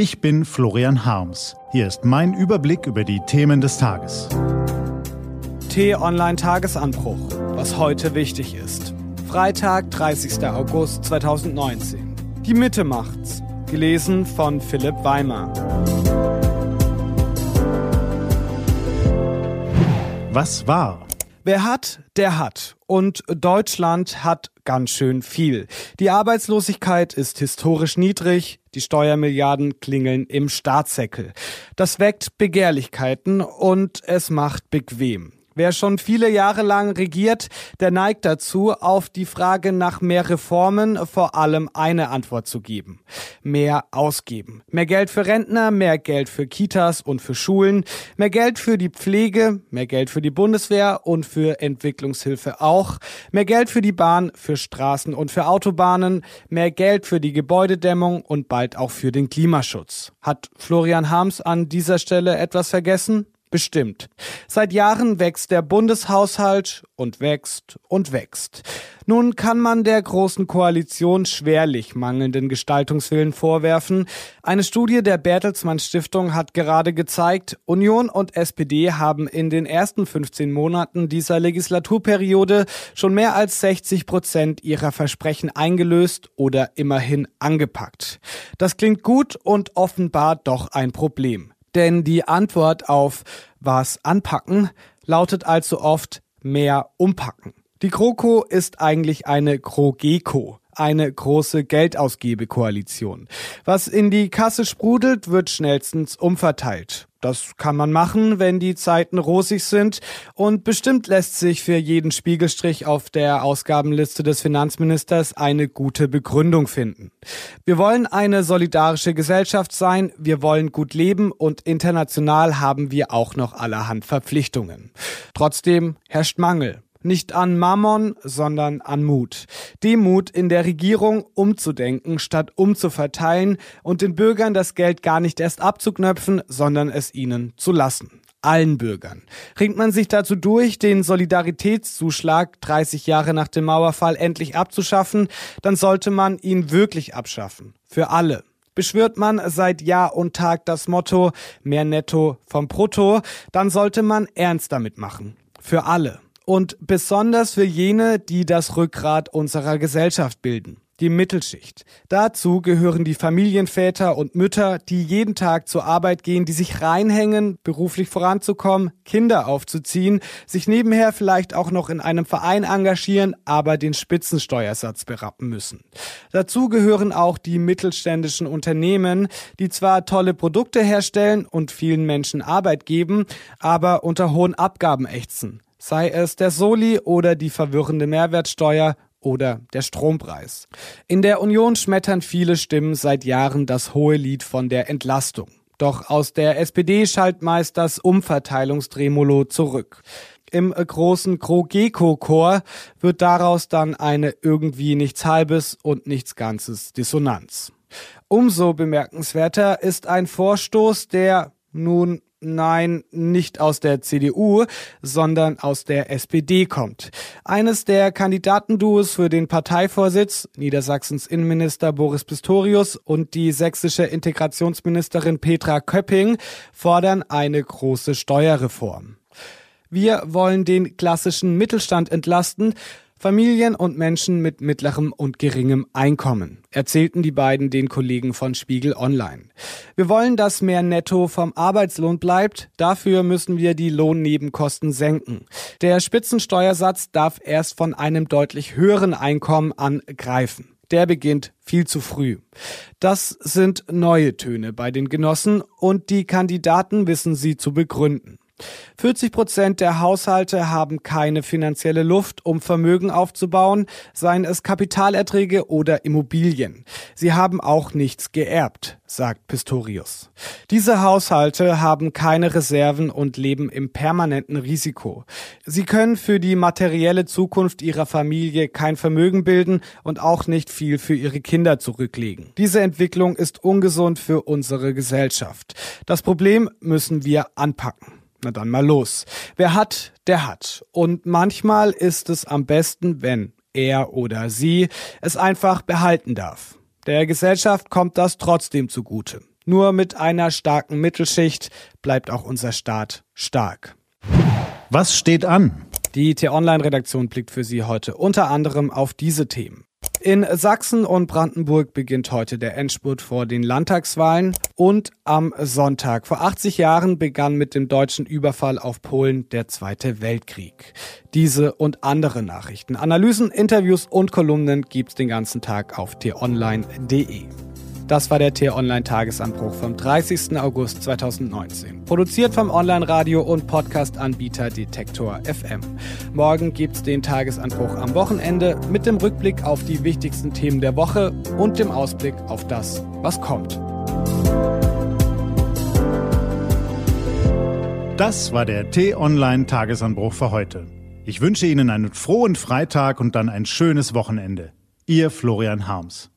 Ich bin Florian Harms. Hier ist mein Überblick über die Themen des Tages. T-Online-Tagesanbruch. Was heute wichtig ist. Freitag, 30. August 2019. Die Mitte macht's. Gelesen von Philipp Weimer. Was war? Wer hat, der hat. Und Deutschland hat ganz schön viel. Die Arbeitslosigkeit ist historisch niedrig, die Steuermilliarden klingeln im Staatssäckel. Das weckt Begehrlichkeiten und es macht bequem. Wer schon viele Jahre lang regiert, der neigt dazu, auf die Frage nach mehr Reformen vor allem eine Antwort zu geben. Mehr ausgeben. Mehr Geld für Rentner, mehr Geld für Kitas und für Schulen, mehr Geld für die Pflege, mehr Geld für die Bundeswehr und für Entwicklungshilfe auch, mehr Geld für die Bahn, für Straßen und für Autobahnen, mehr Geld für die Gebäudedämmung und bald auch für den Klimaschutz. Hat Florian Harms an dieser Stelle etwas vergessen? Bestimmt. Seit Jahren wächst der Bundeshaushalt und wächst und wächst. Nun kann man der Großen Koalition schwerlich mangelnden Gestaltungswillen vorwerfen. Eine Studie der Bertelsmann Stiftung hat gerade gezeigt, Union und SPD haben in den ersten 15 Monaten dieser Legislaturperiode schon mehr als 60 Prozent ihrer Versprechen eingelöst oder immerhin angepackt. Das klingt gut und offenbar doch ein Problem. Denn die Antwort auf was anpacken lautet allzu oft mehr umpacken. Die GroKo ist eigentlich eine GroGeco, eine große Geldausgebekoalition. Was in die Kasse sprudelt, wird schnellstens umverteilt. Das kann man machen, wenn die Zeiten rosig sind und bestimmt lässt sich für jeden Spiegelstrich auf der Ausgabenliste des Finanzministers eine gute Begründung finden. Wir wollen eine solidarische Gesellschaft sein, wir wollen gut leben und international haben wir auch noch allerhand Verpflichtungen. Trotzdem herrscht Mangel. Nicht an Mammon, sondern an Mut. Dem Mut in der Regierung umzudenken, statt umzuverteilen und den Bürgern das Geld gar nicht erst abzuknöpfen, sondern es ihnen zu lassen. Allen Bürgern. Ringt man sich dazu durch, den Solidaritätszuschlag 30 Jahre nach dem Mauerfall endlich abzuschaffen, dann sollte man ihn wirklich abschaffen. Für alle. Beschwört man seit Jahr und Tag das Motto mehr Netto vom Brutto, dann sollte man ernst damit machen. Für alle und besonders für jene, die das Rückgrat unserer Gesellschaft bilden. Die Mittelschicht. Dazu gehören die Familienväter und Mütter, die jeden Tag zur Arbeit gehen, die sich reinhängen, beruflich voranzukommen, Kinder aufzuziehen, sich nebenher vielleicht auch noch in einem Verein engagieren, aber den Spitzensteuersatz berappen müssen. Dazu gehören auch die mittelständischen Unternehmen, die zwar tolle Produkte herstellen und vielen Menschen Arbeit geben, aber unter hohen Abgaben ächzen sei es der Soli oder die verwirrende Mehrwertsteuer oder der Strompreis. In der Union schmettern viele Stimmen seit Jahren das hohe Lied von der Entlastung. Doch aus der SPD schallt meist das Umverteilungsdremolo zurück. Im großen GroGeco-Chor wird daraus dann eine irgendwie nichts Halbes und nichts Ganzes Dissonanz. Umso bemerkenswerter ist ein Vorstoß, der nun Nein, nicht aus der CDU, sondern aus der SPD kommt. Eines der Kandidatenduos für den Parteivorsitz, Niedersachsens Innenminister Boris Pistorius und die sächsische Integrationsministerin Petra Köpping, fordern eine große Steuerreform. Wir wollen den klassischen Mittelstand entlasten, Familien und Menschen mit mittlerem und geringem Einkommen, erzählten die beiden den Kollegen von Spiegel Online. Wir wollen, dass mehr Netto vom Arbeitslohn bleibt. Dafür müssen wir die Lohnnebenkosten senken. Der Spitzensteuersatz darf erst von einem deutlich höheren Einkommen an greifen. Der beginnt viel zu früh. Das sind neue Töne bei den Genossen und die Kandidaten wissen sie zu begründen. 40 Prozent der Haushalte haben keine finanzielle Luft, um Vermögen aufzubauen, seien es Kapitalerträge oder Immobilien. Sie haben auch nichts geerbt, sagt Pistorius. Diese Haushalte haben keine Reserven und leben im permanenten Risiko. Sie können für die materielle Zukunft ihrer Familie kein Vermögen bilden und auch nicht viel für ihre Kinder zurücklegen. Diese Entwicklung ist ungesund für unsere Gesellschaft. Das Problem müssen wir anpacken. Na dann mal los. Wer hat, der hat. Und manchmal ist es am besten, wenn er oder sie es einfach behalten darf. Der Gesellschaft kommt das trotzdem zugute. Nur mit einer starken Mittelschicht bleibt auch unser Staat stark. Was steht an? Die T-Online-Redaktion blickt für Sie heute unter anderem auf diese Themen. In Sachsen und Brandenburg beginnt heute der Endspurt vor den Landtagswahlen und am Sonntag vor 80 Jahren begann mit dem deutschen Überfall auf Polen der Zweite Weltkrieg. Diese und andere Nachrichten, Analysen, Interviews und Kolumnen gibt's den ganzen Tag auf t-online.de. Das war der T-Online-Tagesanbruch vom 30. August 2019. Produziert vom Online-Radio- und Podcast-Anbieter Detektor FM. Morgen gibt's den Tagesanbruch am Wochenende mit dem Rückblick auf die wichtigsten Themen der Woche und dem Ausblick auf das, was kommt. Das war der T-Online-Tagesanbruch für heute. Ich wünsche Ihnen einen frohen Freitag und dann ein schönes Wochenende. Ihr Florian Harms.